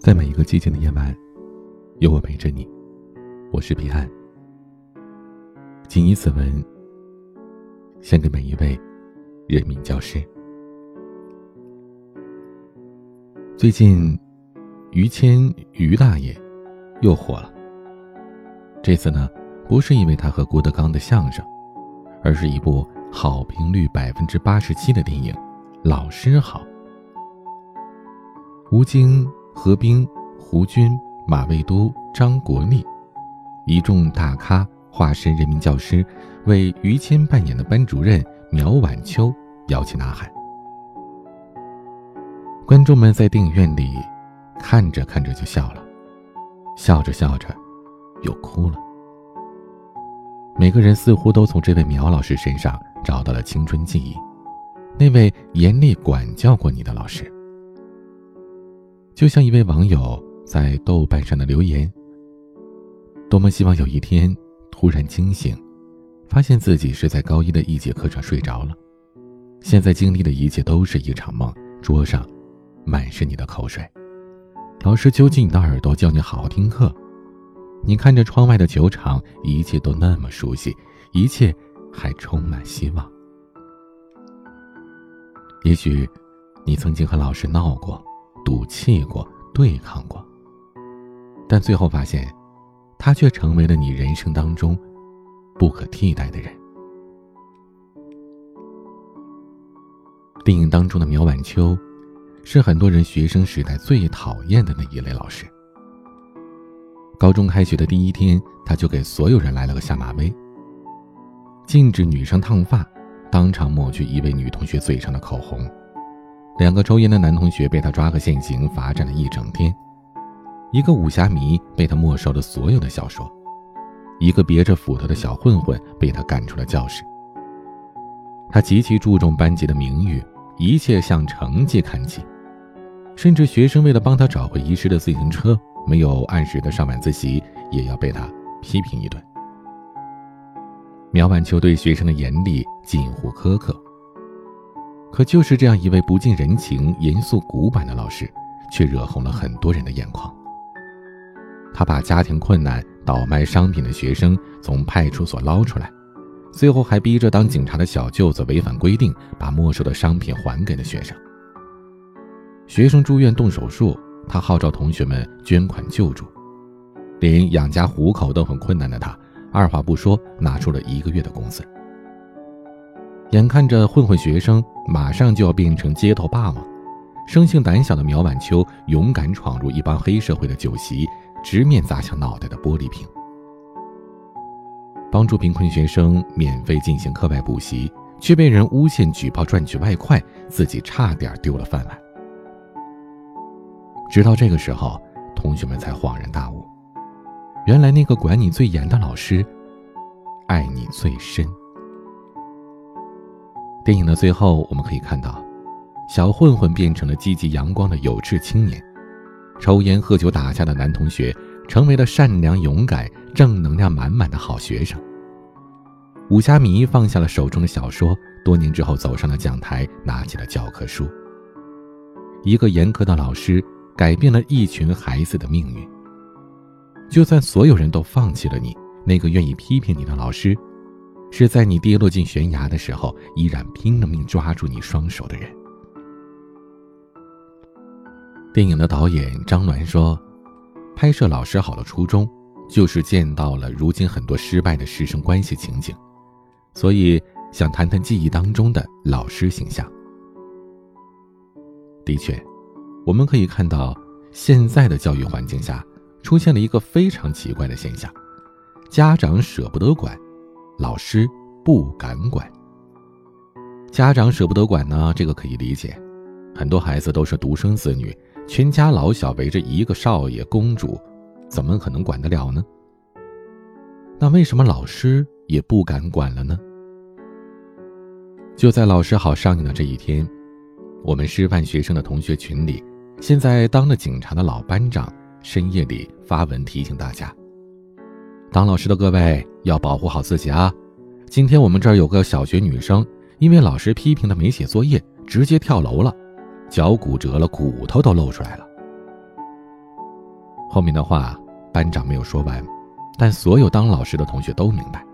在每一个寂静的夜晚，有我陪着你。我是彼岸。谨以此文献给每一位人民教师。最近，于谦于大爷又火了。这次呢，不是因为他和郭德纲的相声，而是一部好评率百分之八十七的电影《老师好》。吴京。何冰、胡军、马未都、张国立，一众大咖化身人民教师，为于谦扮演的班主任苗晚秋摇旗呐喊。观众们在电影院里看着看着就笑了，笑着笑着又哭了。每个人似乎都从这位苗老师身上找到了青春记忆，那位严厉管教过你的老师。就像一位网友在豆瓣上的留言：“多么希望有一天突然惊醒，发现自己是在高一的一节课上睡着了，现在经历的一切都是一场梦。桌上满是你的口水，老师揪紧你的耳朵叫你好好听课。你看着窗外的球场，一切都那么熟悉，一切还充满希望。也许你曾经和老师闹过。”赌气过，对抗过，但最后发现，他却成为了你人生当中不可替代的人。电影当中的苗晚秋，是很多人学生时代最讨厌的那一类老师。高中开学的第一天，他就给所有人来了个下马威，禁止女生烫发，当场抹去一位女同学嘴上的口红。两个抽烟的男同学被他抓个现行，罚站了一整天；一个武侠迷被他没收了所有的小说；一个别着斧头的小混混被他赶出了教室。他极其注重班级的名誉，一切向成绩看齐，甚至学生为了帮他找回遗失的自行车，没有按时的上晚自习，也要被他批评一顿。苗婉秋对学生的严厉近乎苛刻。可就是这样一位不近人情、严肃古板的老师，却惹红了很多人的眼眶。他把家庭困难、倒卖商品的学生从派出所捞出来，最后还逼着当警察的小舅子违反规定，把没收的商品还给了学生。学生住院动手术，他号召同学们捐款救助。连养家糊口都很困难的他，二话不说拿出了一个月的工资。眼看着混混学生马上就要变成街头霸王，生性胆小的苗晚秋勇敢闯入一帮黑社会的酒席，直面砸向脑袋的玻璃瓶。帮助贫困学生免费进行课外补习，却被人诬陷举报赚取外快，自己差点丢了饭碗。直到这个时候，同学们才恍然大悟，原来那个管你最严的老师，爱你最深。电影的最后，我们可以看到，小混混变成了积极阳光的有志青年，抽烟喝酒打架的男同学成为了善良勇敢、正能量满满的好学生。武侠迷放下了手中的小说，多年之后走上了讲台，拿起了教科书。一个严苛的老师改变了一群孩子的命运。就算所有人都放弃了你，那个愿意批评你的老师。是在你跌落进悬崖的时候，依然拼了命抓住你双手的人。电影的导演张鸾说：“拍摄《老师好》的初衷，就是见到了如今很多失败的师生关系情景，所以想谈谈记忆当中的老师形象。”的确，我们可以看到，现在的教育环境下，出现了一个非常奇怪的现象：家长舍不得管。老师不敢管，家长舍不得管呢，这个可以理解。很多孩子都是独生子女，全家老小围着一个少爷公主，怎么可能管得了呢？那为什么老师也不敢管了呢？就在《老师好》上映的这一天，我们师范学生的同学群里，现在当了警察的老班长深夜里发文提醒大家。当老师的各位要保护好自己啊！今天我们这儿有个小学女生，因为老师批评她没写作业，直接跳楼了，脚骨折了，骨头都露出来了。后面的话班长没有说完，但所有当老师的同学都明白，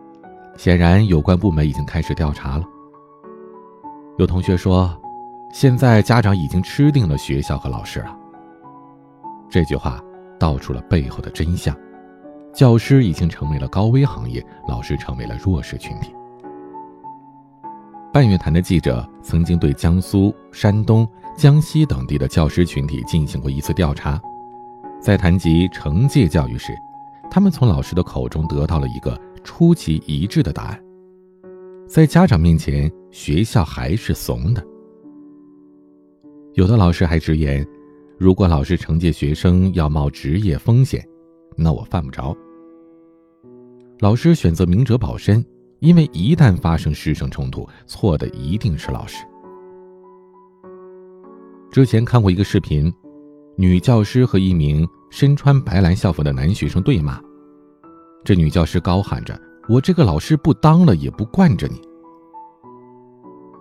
显然有关部门已经开始调查了。有同学说，现在家长已经吃定了学校和老师了。这句话道出了背后的真相：教师已经成为了高危行业，老师成为了弱势群体。半月谈的记者曾经对江苏、山东、江西等地的教师群体进行过一次调查，在谈及惩戒教育时，他们从老师的口中得到了一个出奇一致的答案：在家长面前，学校还是怂的。有的老师还直言，如果老师惩戒学生要冒职业风险，那我犯不着。老师选择明哲保身。因为一旦发生师生冲突，错的一定是老师。之前看过一个视频，女教师和一名身穿白蓝校服的男学生对骂，这女教师高喊着：“我这个老师不当了，也不惯着你。”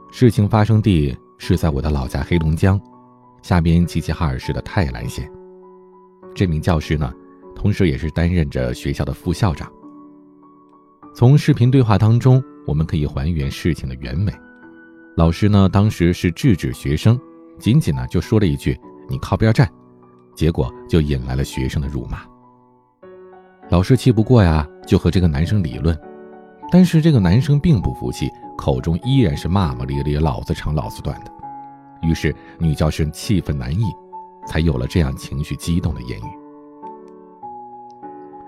事情发生地是在我的老家黑龙江，下边齐齐哈尔市的泰兰县。这名教师呢，同时也是担任着学校的副校长。从视频对话当中，我们可以还原事情的原委。老师呢，当时是制止学生，仅仅呢就说了一句“你靠边站”，结果就引来了学生的辱骂。老师气不过呀，就和这个男生理论，但是这个男生并不服气，口中依然是骂骂咧咧、老子长老子短的。于是女教师气愤难抑，才有了这样情绪激动的言语。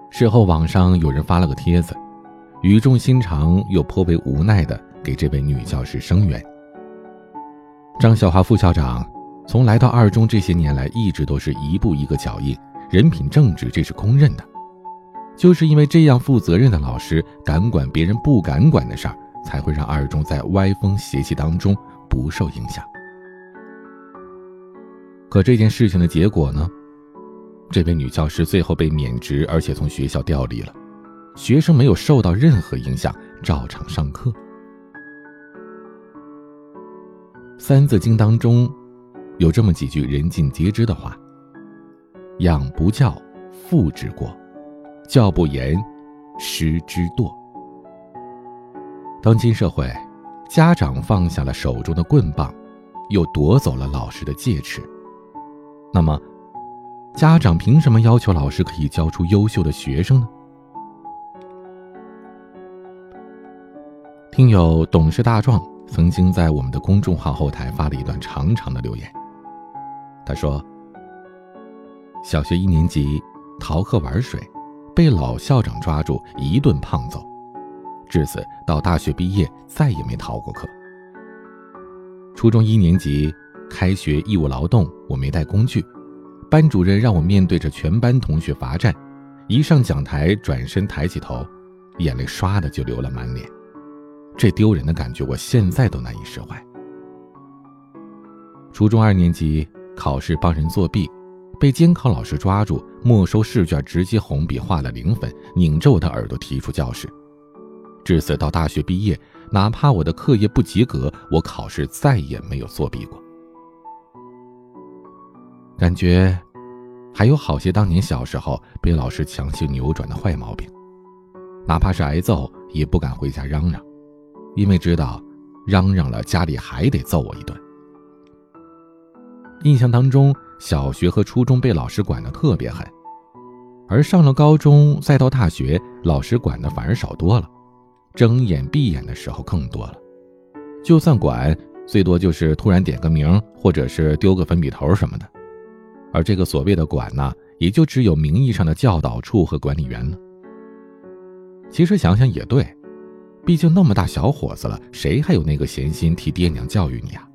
事后网上有人发了个帖子。语重心长又颇为无奈地给这位女教师声援。张小华副校长从来到二中这些年来，一直都是一步一个脚印，人品正直，这是公认的。就是因为这样负责任的老师，敢管别人不敢管的事儿，才会让二中在歪风邪气当中不受影响。可这件事情的结果呢？这位女教师最后被免职，而且从学校调离了。学生没有受到任何影响，照常上课。《三字经》当中有这么几句人尽皆知的话：“养不教，父之过；教不严，师之惰。”当今社会，家长放下了手中的棍棒，又夺走了老师的戒尺，那么，家长凭什么要求老师可以教出优秀的学生呢？听友董事大壮曾经在我们的公众号后台发了一段长长的留言。他说：“小学一年级逃课玩水，被老校长抓住一顿胖揍，至此到大学毕业再也没逃过课。初中一年级开学义务劳动，我没带工具，班主任让我面对着全班同学罚站，一上讲台转身抬起头，眼泪唰的就流了满脸。”这丢人的感觉，我现在都难以释怀。初中二年级考试帮人作弊，被监考老师抓住，没收试卷，直接红笔画了零分，拧着我的耳朵踢出教室。至此到大学毕业，哪怕我的课业不及格，我考试再也没有作弊过。感觉还有好些当年小时候被老师强行扭转的坏毛病，哪怕是挨揍，也不敢回家嚷嚷。因为知道，嚷嚷了家里还得揍我一顿。印象当中，小学和初中被老师管得特别狠，而上了高中再到大学，老师管的反而少多了，睁眼闭眼的时候更多了。就算管，最多就是突然点个名，或者是丢个粉笔头什么的。而这个所谓的管呢，也就只有名义上的教导处和管理员了。其实想想也对。毕竟那么大小伙子了，谁还有那个闲心替爹娘教育你啊？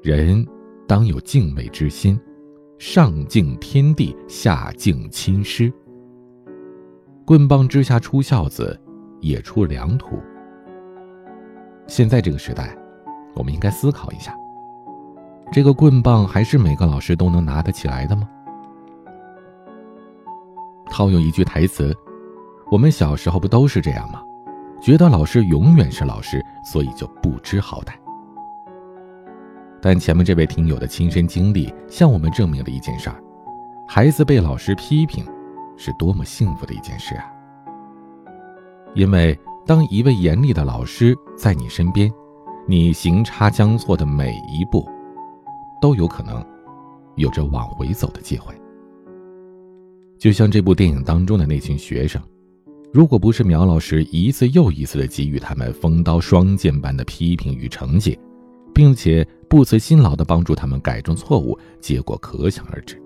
人当有敬畏之心，上敬天地，下敬亲师。棍棒之下出孝子，也出良徒。现在这个时代，我们应该思考一下：这个棍棒还是每个老师都能拿得起来的吗？套用一句台词。我们小时候不都是这样吗？觉得老师永远是老师，所以就不知好歹。但前面这位听友的亲身经历向我们证明了一件事儿：孩子被老师批评，是多么幸福的一件事啊！因为当一位严厉的老师在你身边，你行差将错的每一步，都有可能有着往回走的机会。就像这部电影当中的那群学生，如果不是苗老师一次又一次的给予他们锋刀双剑般的批评与惩戒，并且不辞辛劳的帮助他们改正错误，结果可想而知。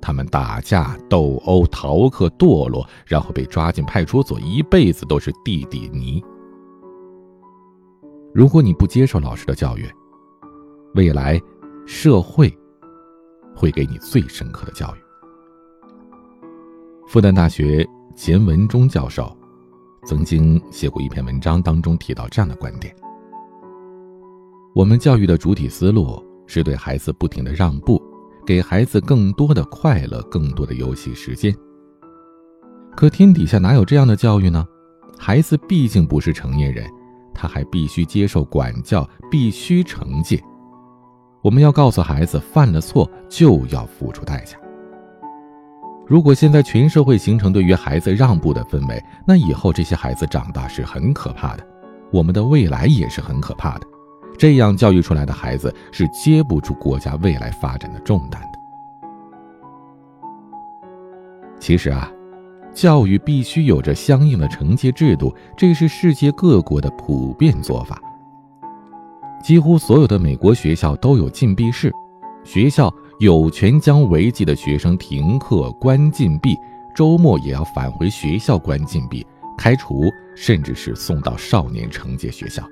他们打架斗殴、逃课堕落，然后被抓进派出所，一辈子都是地底泥。如果你不接受老师的教育，未来社会会给你最深刻的教育。复旦大学钱文忠教授曾经写过一篇文章，当中提到这样的观点：我们教育的主体思路是对孩子不停的让步。给孩子更多的快乐，更多的游戏时间。可天底下哪有这样的教育呢？孩子毕竟不是成年人，他还必须接受管教，必须惩戒。我们要告诉孩子，犯了错就要付出代价。如果现在全社会形成对于孩子让步的氛围，那以后这些孩子长大是很可怕的，我们的未来也是很可怕的。这样教育出来的孩子是接不住国家未来发展的重担的。其实啊，教育必须有着相应的惩戒制度，这是世界各国的普遍做法。几乎所有的美国学校都有禁闭室，学校有权将违纪的学生停课、关禁闭，周末也要返回学校关禁闭、开除，甚至是送到少年惩戒学校。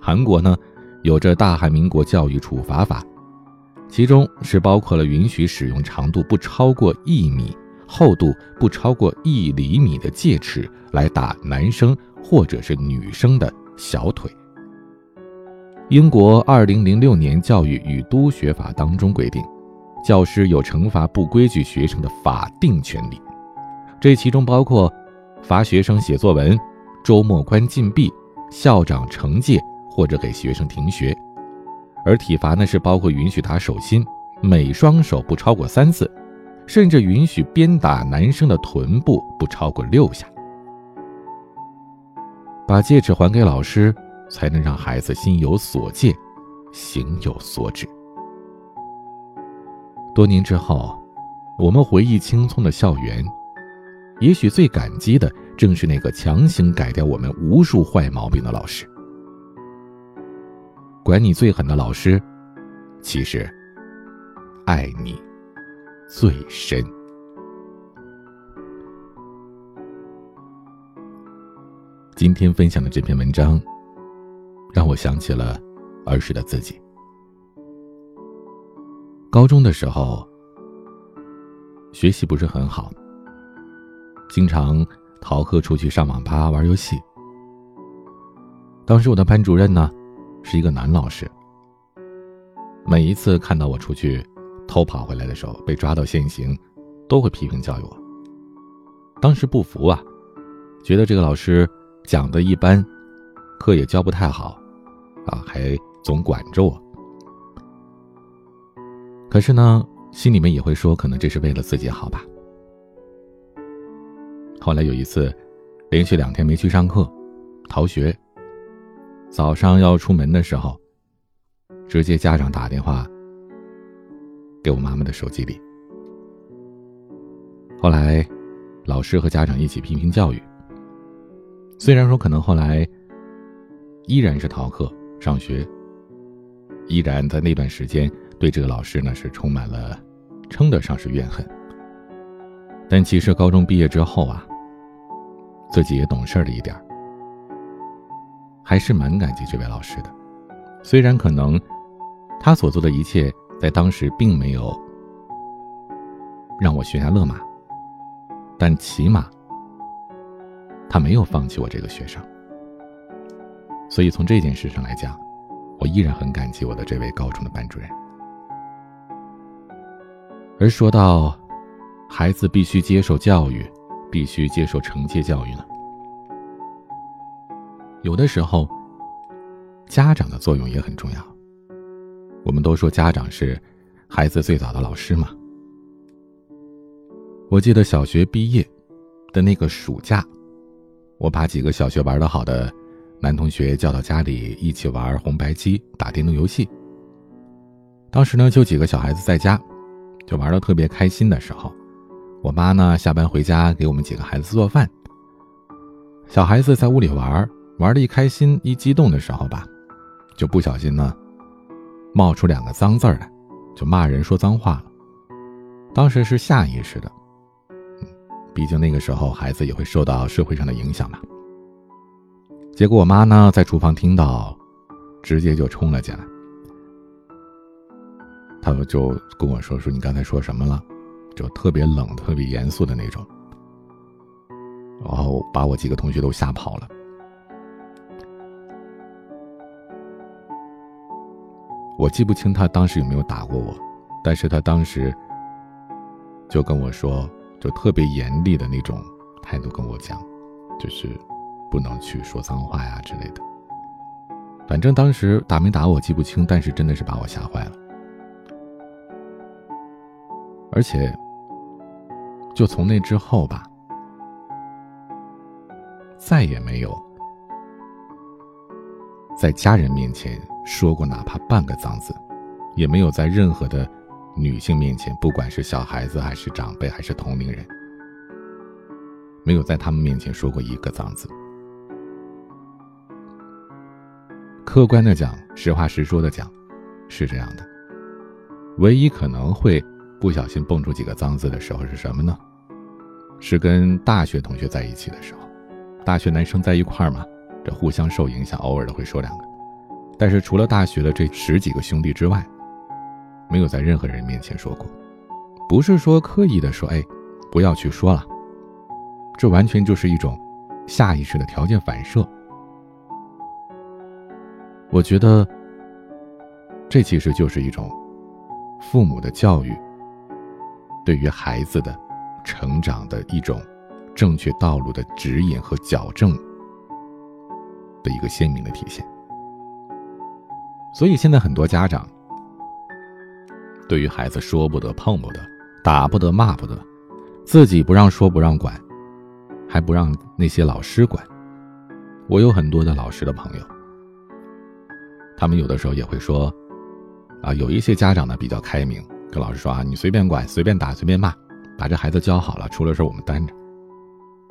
韩国呢，有着大韩民国教育处罚法，其中是包括了允许使用长度不超过一米、厚度不超过一厘米的戒尺来打男生或者是女生的小腿。英国二零零六年教育与督学法当中规定，教师有惩罚不规矩学生的法定权利，这其中包括罚学生写作文、周末关禁闭、校长惩戒。或者给学生停学，而体罚呢是包括允许打手心，每双手不超过三次，甚至允许鞭打男生的臀部不超过六下。把戒尺还给老师，才能让孩子心有所戒，行有所止。多年之后，我们回忆青葱的校园，也许最感激的正是那个强行改掉我们无数坏毛病的老师。管你最狠的老师，其实爱你最深。今天分享的这篇文章，让我想起了儿时的自己。高中的时候，学习不是很好，经常逃课出去上网吧玩游戏。当时我的班主任呢。是一个男老师。每一次看到我出去偷跑回来的时候被抓到现行，都会批评教育我。当时不服啊，觉得这个老师讲的一般，课也教不太好，啊，还总管着我。可是呢，心里面也会说，可能这是为了自己好吧。后来有一次，连续两天没去上课，逃学。早上要出门的时候，直接家长打电话给我妈妈的手机里。后来，老师和家长一起批评教育。虽然说可能后来依然是逃课上学，依然在那段时间对这个老师呢是充满了称得上是怨恨。但其实高中毕业之后啊，自己也懂事了一点还是蛮感激这位老师的，虽然可能他所做的一切在当时并没有让我悬崖勒马，但起码他没有放弃我这个学生。所以从这件事上来讲，我依然很感激我的这位高中的班主任。而说到孩子必须接受教育，必须接受惩戒教育呢？有的时候，家长的作用也很重要。我们都说家长是孩子最早的老师嘛，我记得小学毕业的那个暑假，我把几个小学玩的好的男同学叫到家里一起玩红白机、打电动游戏。当时呢，就几个小孩子在家，就玩的特别开心的时候，我妈呢下班回家给我们几个孩子做饭。小孩子在屋里玩，玩的一开心、一激动的时候吧，就不小心呢，冒出两个脏字来，就骂人说脏话了。当时是下意识的，毕竟那个时候孩子也会受到社会上的影响嘛。结果我妈呢在厨房听到，直接就冲了进来。他们就跟我说：“说你刚才说什么了？”就特别冷、特别严肃的那种，然后把我几个同学都吓跑了。我记不清他当时有没有打过我，但是他当时就跟我说，就特别严厉的那种态度跟我讲，就是不能去说脏话呀之类的。反正当时打没打我记不清，但是真的是把我吓坏了。而且，就从那之后吧，再也没有在家人面前说过哪怕半个脏字，也没有在任何的女性面前，不管是小孩子还是长辈还是同龄人，没有在他们面前说过一个脏字。客观的讲，实话实说的讲，是这样的。唯一可能会。不小心蹦出几个脏字的时候是什么呢？是跟大学同学在一起的时候，大学男生在一块儿嘛，这互相受影响，偶尔的会说两个。但是除了大学的这十几个兄弟之外，没有在任何人面前说过。不是说刻意的说，哎，不要去说了，这完全就是一种下意识的条件反射。我觉得，这其实就是一种父母的教育。对于孩子的成长的一种正确道路的指引和矫正的一个鲜明的体现。所以现在很多家长对于孩子说不得、碰不得、打不得、骂不得，自己不让说不让管，还不让那些老师管。我有很多的老师的朋友，他们有的时候也会说，啊，有一些家长呢比较开明。跟老师说啊，你随便管，随便打，随便骂，把这孩子教好了，出了事我们担着。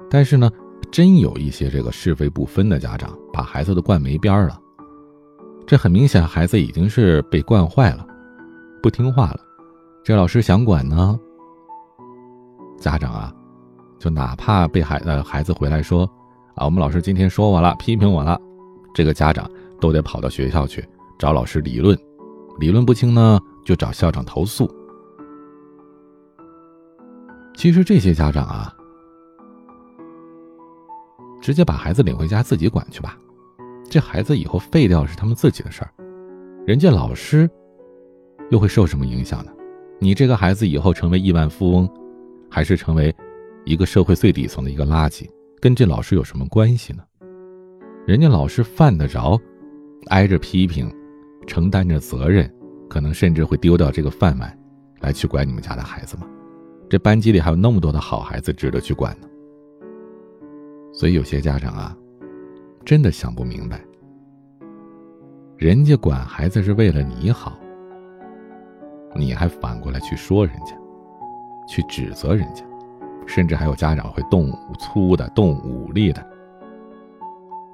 但是呢，真有一些这个是非不分的家长，把孩子都惯没边了。这很明显，孩子已经是被惯坏了，不听话了。这老师想管呢，家长啊，就哪怕被孩呃孩子回来说啊，我们老师今天说我了，批评我了，这个家长都得跑到学校去找老师理论，理论不清呢。就找校长投诉。其实这些家长啊，直接把孩子领回家自己管去吧，这孩子以后废掉是他们自己的事儿，人家老师又会受什么影响呢？你这个孩子以后成为亿万富翁，还是成为一个社会最底层的一个垃圾，跟这老师有什么关系呢？人家老师犯得着挨着批评，承担着责任。可能甚至会丢掉这个饭碗，来去管你们家的孩子吗？这班级里还有那么多的好孩子值得去管呢。所以有些家长啊，真的想不明白，人家管孩子是为了你好，你还反过来去说人家，去指责人家，甚至还有家长会动粗的、动武力的，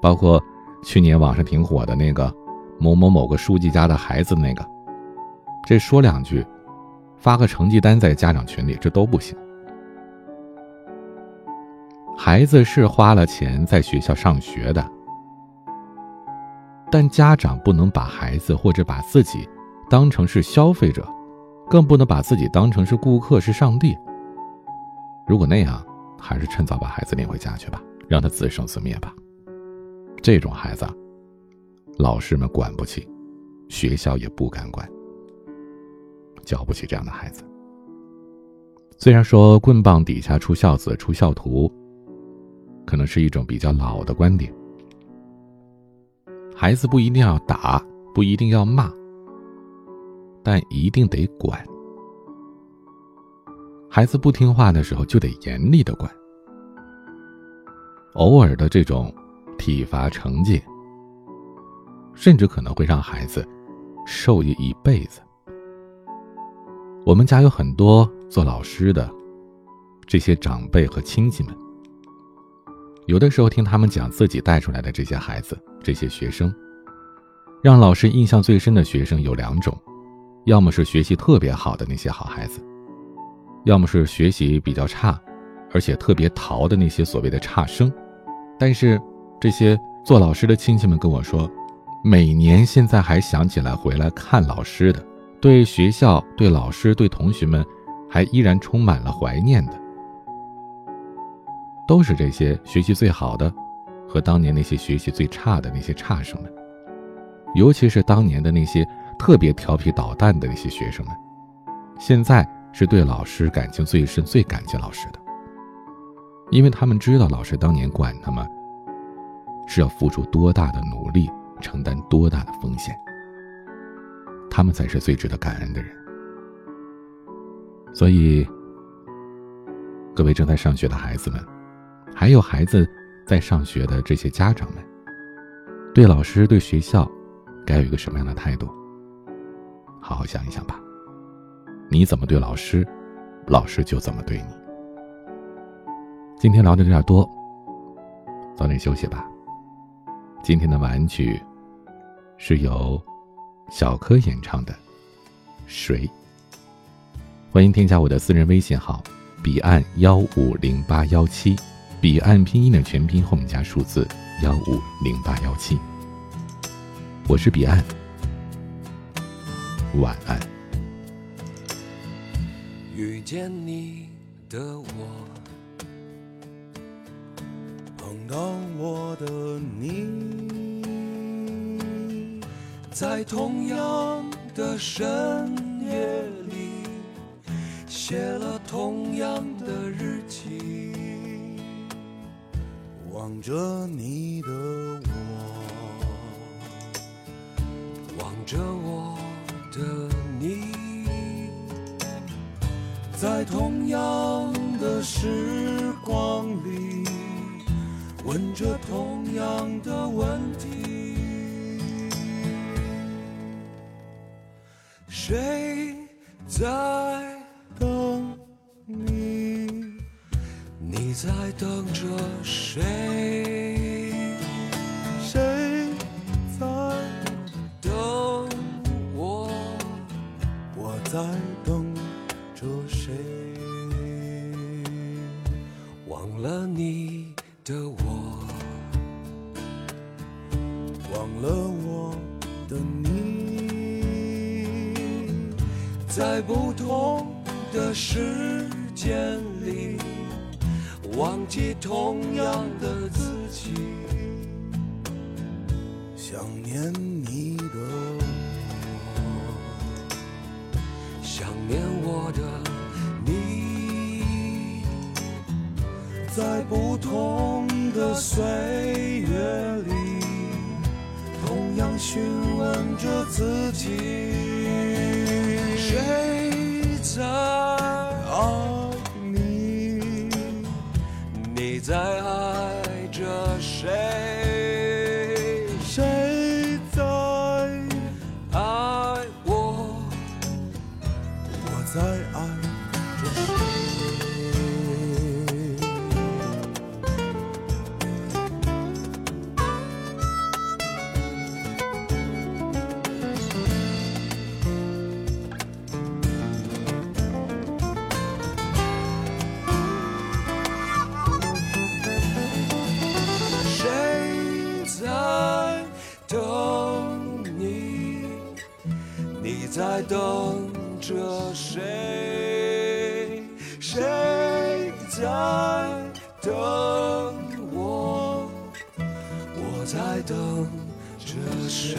包括去年网上挺火的那个某某某个书记家的孩子那个。这说两句，发个成绩单在家长群里，这都不行。孩子是花了钱在学校上学的，但家长不能把孩子或者把自己当成是消费者，更不能把自己当成是顾客是上帝。如果那样，还是趁早把孩子领回家去吧，让他自生自灭吧。这种孩子，老师们管不起，学校也不敢管。教不起这样的孩子。虽然说“棍棒底下出孝子，出孝徒”，可能是一种比较老的观点。孩子不一定要打，不一定要骂，但一定得管。孩子不听话的时候就得严厉的管。偶尔的这种体罚惩戒，甚至可能会让孩子受益一辈子。我们家有很多做老师的这些长辈和亲戚们，有的时候听他们讲自己带出来的这些孩子、这些学生，让老师印象最深的学生有两种，要么是学习特别好的那些好孩子，要么是学习比较差，而且特别淘的那些所谓的差生。但是，这些做老师的亲戚们跟我说，每年现在还想起来回来看老师的，对学校、对老师、对同学们，还依然充满了怀念的，都是这些学习最好的，和当年那些学习最差的那些差生们，尤其是当年的那些特别调皮捣蛋的那些学生们，现在是对老师感情最深、最感激老师的。因为他们知道老师当年管他们，是要付出多大的努力，承担多大的风险，他们才是最值得感恩的人。所以，各位正在上学的孩子们，还有孩子在上学的这些家长们，对老师、对学校，该有一个什么样的态度？好好想一想吧。你怎么对老师，老师就怎么对你。今天聊的有点多，早点休息吧。今天的晚安曲是由小柯演唱的《谁》。欢迎添加我的私人微信号：彼岸幺五零八幺七，彼岸拼音的全拼后面加数字幺五零八幺七。我是彼岸，晚安。遇见你的我。碰到我的你，在同样的深夜里，写了同样的日记。望着你的我，望着我的你，在同样的时光里。问着同样的问题，谁在等你？你在等着谁？谁在等我？我在等在不同的时间里，忘记同样的自己，想念你的我，想念我的你。在不同的岁月里，同样询问着自己：谁？谁在等我？我在等着谁？